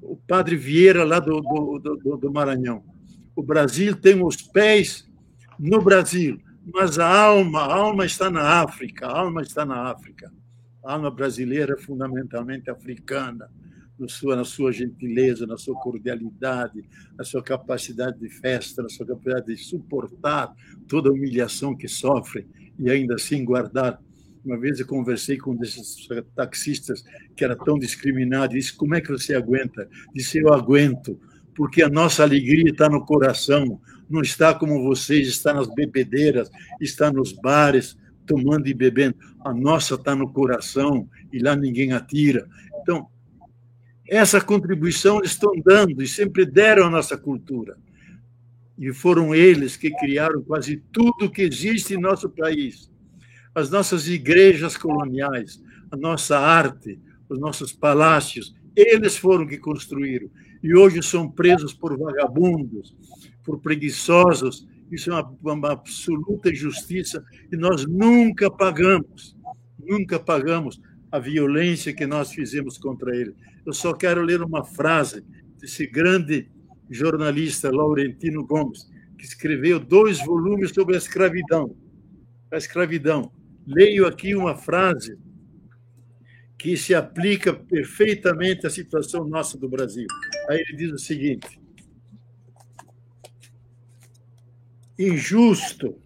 o padre Vieira, lá do, do, do, do Maranhão. O Brasil tem os pés no Brasil, mas a alma, a alma está na África, a alma está na África. A alma brasileira é fundamentalmente africana, na sua, na sua gentileza, na sua cordialidade, na sua capacidade de festa, na sua capacidade de suportar toda a humilhação que sofre e ainda assim guardar uma vez eu conversei com um desses taxistas que era tão discriminado, e disse: Como é que você aguenta? Disse: Eu aguento, porque a nossa alegria está no coração, não está como vocês, está nas bebedeiras, está nos bares, tomando e bebendo. A nossa está no coração e lá ninguém atira. Então, essa contribuição estão dando e sempre deram à nossa cultura. E foram eles que criaram quase tudo que existe em nosso país as nossas igrejas coloniais, a nossa arte, os nossos palácios, eles foram que construíram. E hoje são presos por vagabundos, por preguiçosos. Isso é uma, uma absoluta injustiça e nós nunca pagamos, nunca pagamos a violência que nós fizemos contra ele. Eu só quero ler uma frase desse grande jornalista Laurentino Gomes, que escreveu dois volumes sobre a escravidão. A escravidão leio aqui uma frase que se aplica perfeitamente à situação nossa do Brasil. Aí ele diz o seguinte: injusto,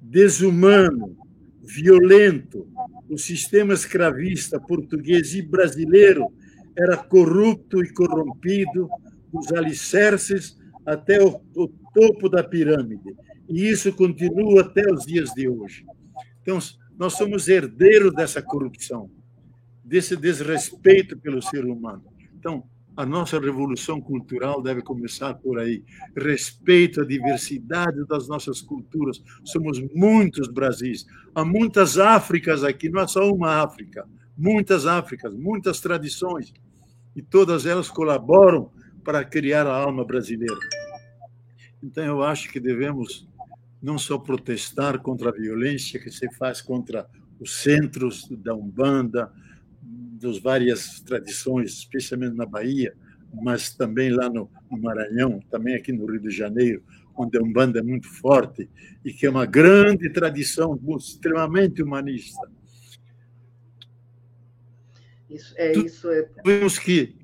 desumano, violento, o sistema escravista português e brasileiro era corrupto e corrompido dos alicerces até o, o topo da pirâmide. E isso continua até os dias de hoje. Então, nós somos herdeiros dessa corrupção, desse desrespeito pelo ser humano. Então, a nossa revolução cultural deve começar por aí. Respeito à diversidade das nossas culturas. Somos muitos Brasis. Há muitas Áfricas aqui, não é só uma África. Muitas Áfricas, muitas tradições. E todas elas colaboram para criar a alma brasileira. Então, eu acho que devemos não só protestar contra a violência que se faz contra os centros da Umbanda, das várias tradições, especialmente na Bahia, mas também lá no, Maranhão, também aqui no Rio de Janeiro, onde a Umbanda é muito forte e que é uma grande tradição extremamente humanista. Isso é isso é. Temos que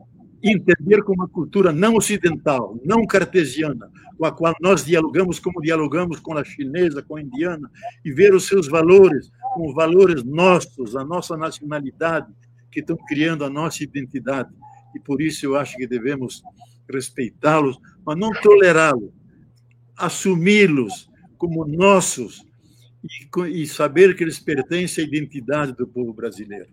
entender como uma cultura não ocidental, não cartesiana, com a qual nós dialogamos como dialogamos com a chinesa, com a indiana, e ver os seus valores como valores nossos, a nossa nacionalidade, que estão criando a nossa identidade. E por isso eu acho que devemos respeitá-los, mas não tolerá-los, assumi-los como nossos e, e saber que eles pertencem à identidade do povo brasileiro.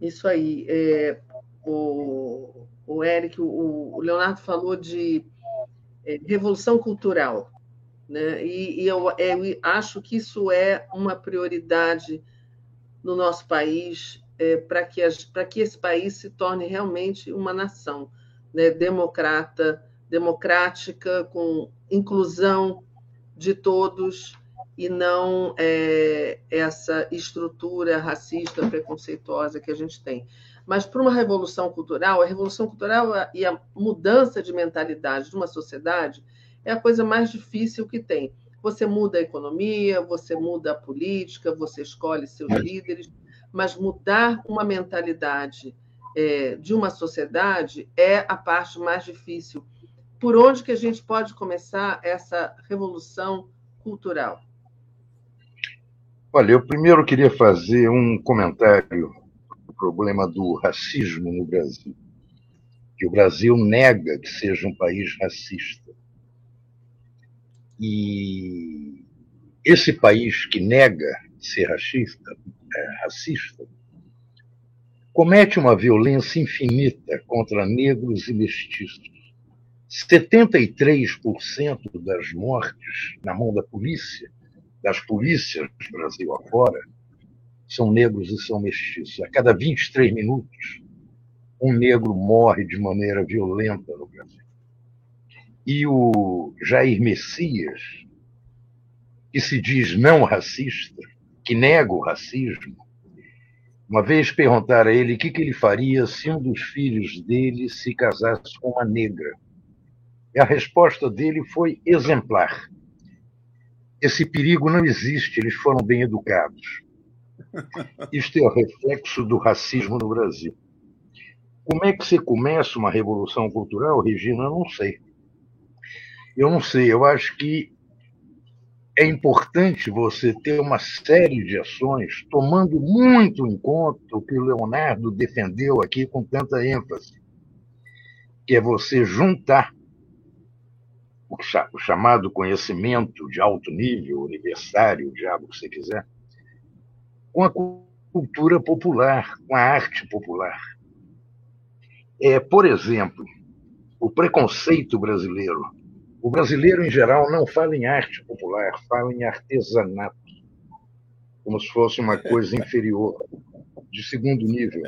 Isso aí. É, o, o Eric, o, o Leonardo falou de é, revolução cultural. Né? E, e eu, eu, acho que isso é uma prioridade no nosso país é, para que, que esse país se torne realmente uma nação né? democrata, democrática, com inclusão de todos e não é, essa estrutura racista, preconceituosa que a gente tem. Mas para uma revolução cultural, a revolução cultural e a mudança de mentalidade de uma sociedade é a coisa mais difícil que tem. Você muda a economia, você muda a política, você escolhe seus líderes, mas mudar uma mentalidade é, de uma sociedade é a parte mais difícil. Por onde que a gente pode começar essa revolução cultural? Olha, eu primeiro queria fazer um comentário do problema do racismo no Brasil. Que o Brasil nega que seja um país racista. E esse país que nega ser racista, é, racista comete uma violência infinita contra negros e mestiços. 73% das mortes na mão da polícia, das polícias do Brasil afora, são negros e são mestiços. A cada 23 minutos, um negro morre de maneira violenta no Brasil. E o Jair Messias, que se diz não racista, que nega o racismo, uma vez perguntaram a ele o que, que ele faria se um dos filhos dele se casasse com uma negra. E a resposta dele foi exemplar. Esse perigo não existe, eles foram bem educados. Isto é o reflexo do racismo no Brasil. Como é que você começa uma revolução cultural, Regina? Eu não sei. Eu não sei, eu acho que é importante você ter uma série de ações, tomando muito em conta o que o Leonardo defendeu aqui com tanta ênfase, que é você juntar o chamado conhecimento de alto nível, universitário, o diabo que você quiser, com a cultura popular, com a arte popular. É, por exemplo, o preconceito brasileiro o brasileiro, em geral, não fala em arte popular, fala em artesanato, como se fosse uma coisa inferior, de segundo nível.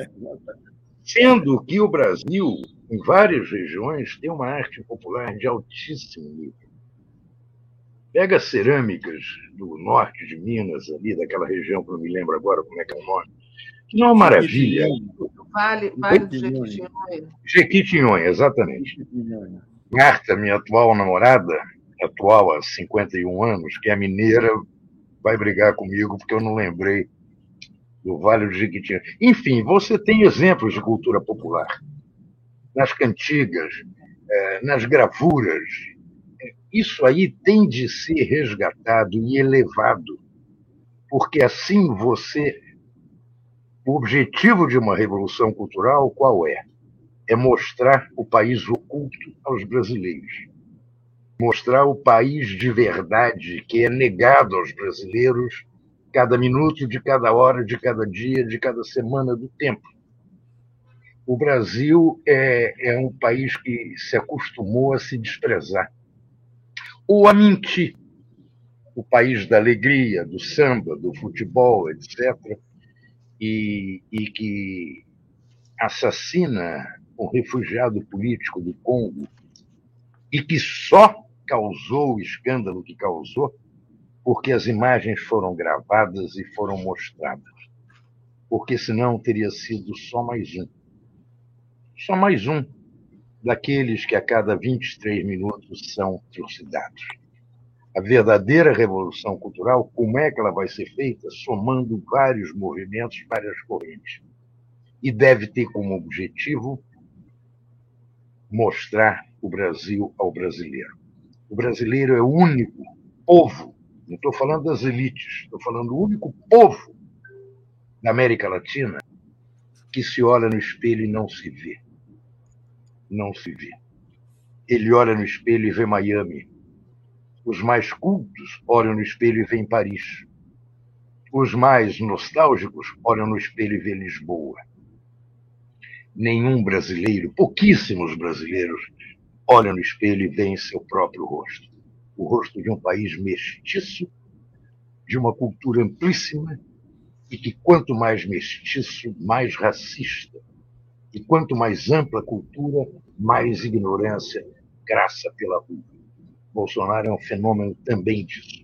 Sendo que o Brasil, em várias regiões, tem uma arte popular de altíssimo nível. Pega cerâmicas do norte de Minas, ali daquela região que eu não me lembro agora como é que é o nome, que não é uma maravilha. Vale, vale do Jequitinhonha. Jequitinhonha, exatamente. Marta, minha atual namorada, atual há 51 anos, que é mineira, vai brigar comigo porque eu não lembrei do Vale do Jequitinhonha. Enfim, você tem exemplos de cultura popular nas cantigas, é, nas gravuras. Isso aí tem de ser resgatado e elevado, porque assim você. O objetivo de uma revolução cultural qual é? É mostrar o país oculto aos brasileiros. Mostrar o país de verdade que é negado aos brasileiros cada minuto, de cada hora, de cada dia, de cada semana do tempo. O Brasil é, é um país que se acostumou a se desprezar ou a mentir. O país da alegria, do samba, do futebol, etc. E, e que assassina um refugiado político do Congo e que só causou o escândalo que causou porque as imagens foram gravadas e foram mostradas. Porque senão teria sido só mais um. Só mais um. daqueles que a cada 23 minutos são trucidados. A verdadeira revolução cultural, como é que ela vai ser feita? Somando vários movimentos, várias correntes. E deve ter como objetivo mostrar o Brasil ao brasileiro. O brasileiro é o único povo, não estou falando das elites, estou falando do único povo da América Latina que se olha no espelho e não se vê não se vê. Ele olha no espelho e vê Miami. Os mais cultos olham no espelho e veem Paris. Os mais nostálgicos olham no espelho e veem Lisboa. Nenhum brasileiro, pouquíssimos brasileiros, olham no espelho e veem seu próprio rosto. O rosto de um país mestiço, de uma cultura amplíssima, e que quanto mais mestiço, mais racista e quanto mais ampla a cultura, mais ignorância graça pela rua. Bolsonaro é um fenômeno também disso.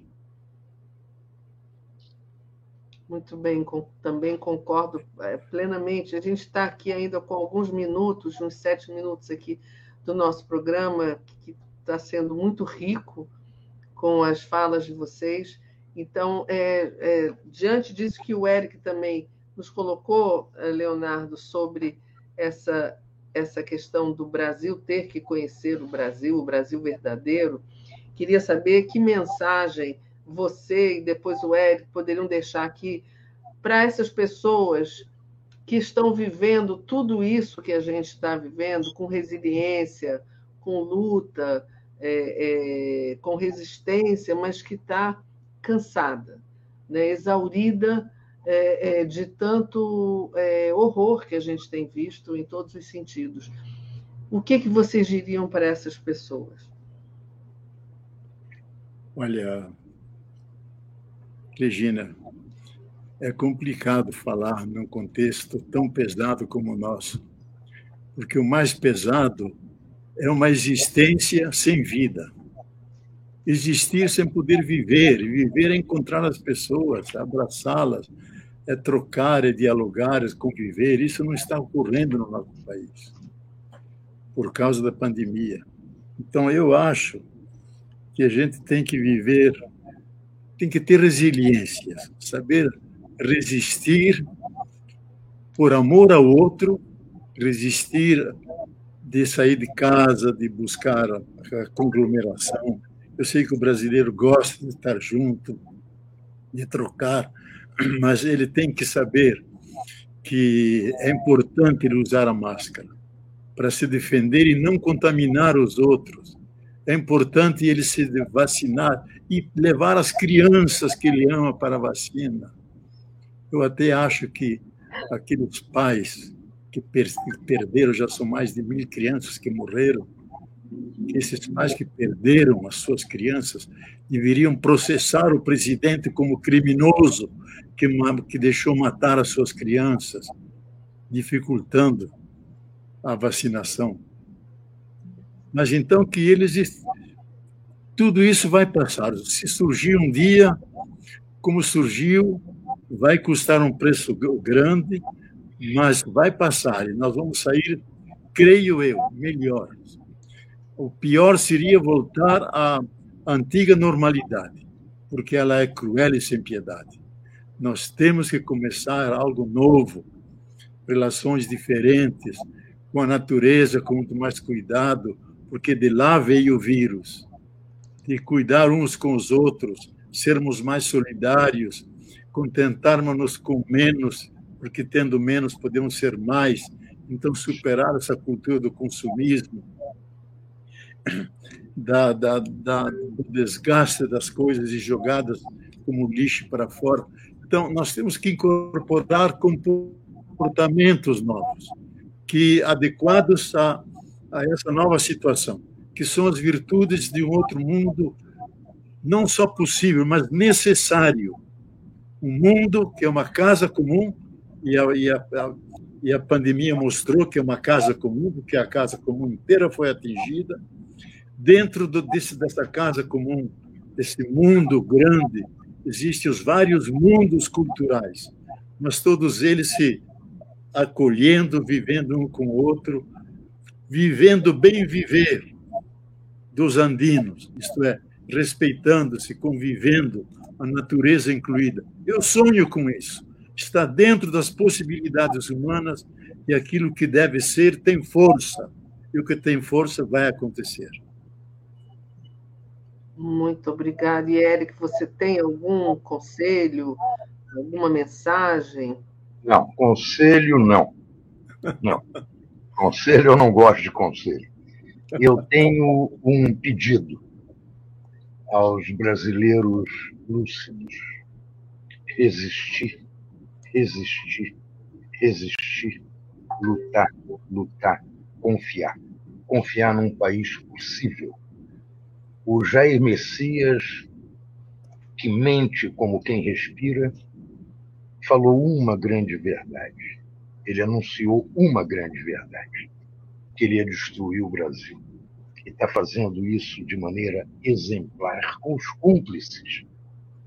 Muito bem, também concordo é, plenamente. A gente está aqui ainda com alguns minutos, uns sete minutos aqui do nosso programa, que está sendo muito rico com as falas de vocês. Então, é, é, diante disso que o Eric também nos colocou, é, Leonardo, sobre essa, essa questão do Brasil ter que conhecer o Brasil, o Brasil verdadeiro. Queria saber que mensagem você e depois o Eric poderiam deixar aqui para essas pessoas que estão vivendo tudo isso que a gente está vivendo, com resiliência, com luta, é, é, com resistência, mas que está cansada, né, exaurida é, é, de tanto é, horror que a gente tem visto em todos os sentidos. O que, que vocês diriam para essas pessoas? Olha, Regina, é complicado falar num contexto tão pesado como o nosso, porque o mais pesado é uma existência sem vida. Existir sem poder viver, viver é encontrar as pessoas, abraçá-las, é trocar, é dialogar, é conviver. Isso não está ocorrendo no nosso país por causa da pandemia. Então, eu acho que a gente tem que viver, tem que ter resiliência, saber resistir por amor ao outro, resistir de sair de casa, de buscar a conglomeração. Eu sei que o brasileiro gosta de estar junto, de trocar, mas ele tem que saber que é importante ele usar a máscara para se defender e não contaminar os outros. É importante ele se vacinar e levar as crianças que ele ama para a vacina. Eu até acho que aqueles pais que perderam, já são mais de mil crianças que morreram, esses pais que perderam as suas crianças deveriam processar o presidente como criminoso que, que deixou matar as suas crianças, dificultando a vacinação. Mas então que eles. Tudo isso vai passar. Se surgir um dia, como surgiu, vai custar um preço grande, mas vai passar e nós vamos sair, creio eu, melhores. O pior seria voltar à antiga normalidade, porque ela é cruel e sem piedade. Nós temos que começar algo novo, relações diferentes, com a natureza, com muito mais cuidado, porque de lá veio o vírus. De cuidar uns com os outros, sermos mais solidários, contentarmos-nos com menos, porque tendo menos podemos ser mais. Então, superar essa cultura do consumismo, da, da, da, do desgaste das coisas e jogadas como lixo para fora. Então, nós temos que incorporar comportamentos novos, que adequados a, a essa nova situação, que são as virtudes de um outro mundo, não só possível, mas necessário. Um mundo que é uma casa comum, e a, e a, e a pandemia mostrou que é uma casa comum, porque a casa comum inteira foi atingida. Dentro do, desse, dessa casa comum, desse mundo grande, existem os vários mundos culturais, mas todos eles se acolhendo, vivendo um com o outro, vivendo bem viver dos andinos, isto é, respeitando-se, convivendo, a natureza incluída. Eu sonho com isso. Está dentro das possibilidades humanas e aquilo que deve ser tem força. E o que tem força vai acontecer. Muito obrigada. E, Eric, você tem algum conselho, alguma mensagem? Não, conselho não. Não. Conselho, eu não gosto de conselho. Eu tenho um pedido aos brasileiros lúcidos: resistir, resistir, resistir, lutar, lutar, confiar. Confiar num país possível. O Jair Messias, que mente como quem respira, falou uma grande verdade. Ele anunciou uma grande verdade: que ele ia destruir o Brasil. E está fazendo isso de maneira exemplar com os cúmplices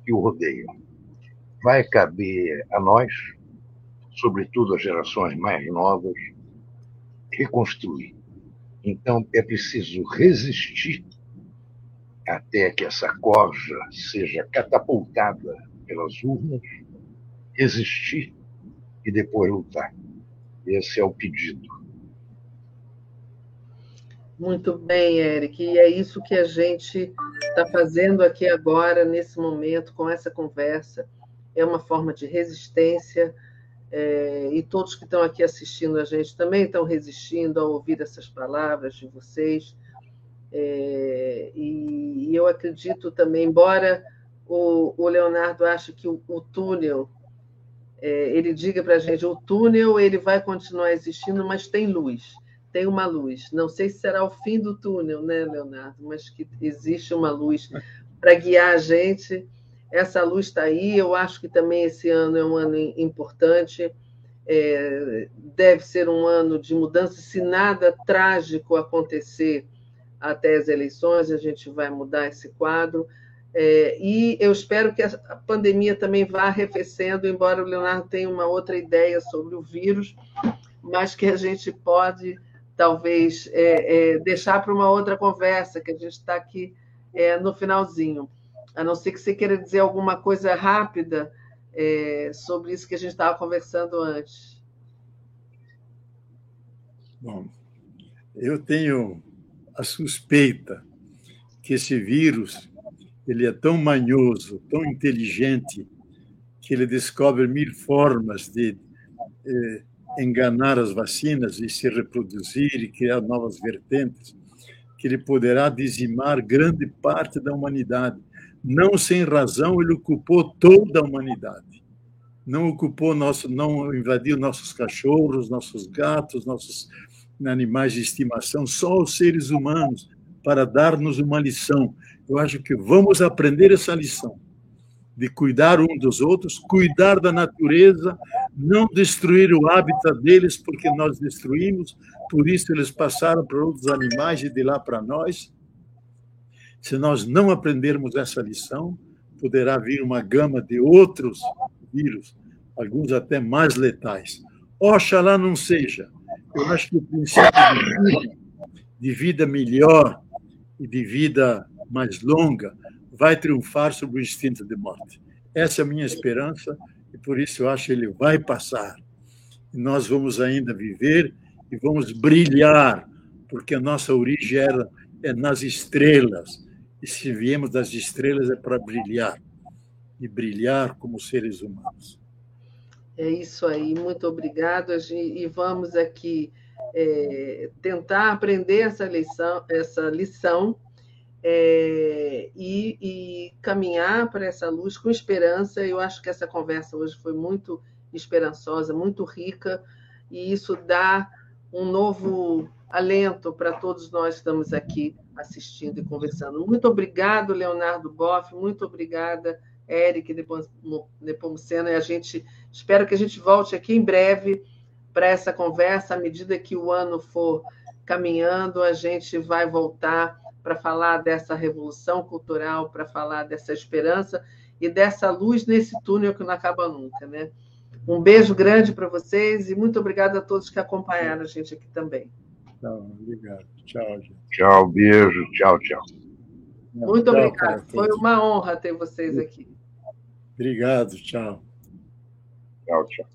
que o rodeiam. Vai caber a nós, sobretudo as gerações mais novas, reconstruir. Então é preciso resistir até que essa corja seja catapultada pelas urnas, resistir e depois lutar. Esse é o pedido. Muito bem, Eric. E é isso que a gente está fazendo aqui agora, nesse momento, com essa conversa. É uma forma de resistência. É, e todos que estão aqui assistindo a gente também estão resistindo ao ouvir essas palavras de vocês. É, e, e, eu acredito também, embora o, o Leonardo ache que o, o túnel é, ele diga para a gente, o túnel ele vai continuar existindo, mas tem luz, tem uma luz. Não sei se será o fim do túnel, né, Leonardo? Mas que existe uma luz para guiar a gente. Essa luz está aí. Eu acho que também esse ano é um ano importante. É, deve ser um ano de mudança. Se nada trágico acontecer até as eleições, a gente vai mudar esse quadro. É, e eu espero que a pandemia também vá arrefecendo, embora o Leonardo tenha uma outra ideia sobre o vírus, mas que a gente pode, talvez, é, é, deixar para uma outra conversa, que a gente está aqui é, no finalzinho. A não ser que você queira dizer alguma coisa rápida é, sobre isso que a gente estava conversando antes. Bom, eu tenho a suspeita que esse vírus ele é tão manhoso, tão inteligente, que ele descobre mil formas de eh, enganar as vacinas e se reproduzir e criar novas vertentes, que ele poderá dizimar grande parte da humanidade. Não sem razão, ele ocupou toda a humanidade. Não ocupou nosso, não invadiu nossos cachorros, nossos gatos, nossos animais de estimação, só os seres humanos, para dar-nos uma lição eu acho que vamos aprender essa lição de cuidar um dos outros, cuidar da natureza, não destruir o hábitat deles, porque nós destruímos, por isso eles passaram para outros animais e de lá para nós. Se nós não aprendermos essa lição, poderá vir uma gama de outros vírus, alguns até mais letais. Oxalá não seja. Eu acho que o princípio de vida, de vida melhor e de vida mais longa, vai triunfar sobre o instinto de morte. Essa é a minha esperança e por isso eu acho que ele vai passar. Nós vamos ainda viver e vamos brilhar, porque a nossa origem era, é nas estrelas. E se viemos das estrelas é para brilhar e brilhar como seres humanos. É isso aí, muito obrigado. E vamos aqui é, tentar aprender essa lição, essa lição é, e, e, caminhar para essa luz com esperança. Eu acho que essa conversa hoje foi muito esperançosa, muito rica, e isso dá um novo alento para todos nós que estamos aqui assistindo e conversando. Muito obrigado, Leonardo Boff, muito obrigada, Eric Nepomuceno, e a gente espero que a gente volte aqui em breve para essa conversa, à medida que o ano for caminhando, a gente vai voltar para falar dessa revolução cultural, para falar dessa esperança e dessa luz nesse túnel que não acaba nunca, né? Um beijo grande para vocês e muito obrigada a todos que acompanharam a gente aqui também. Tchau, obrigado. Tchau, gente. Tchau, beijo. Tchau, tchau. Muito tchau, obrigado. Foi uma honra ter vocês aqui. Obrigado, tchau. Tchau, tchau.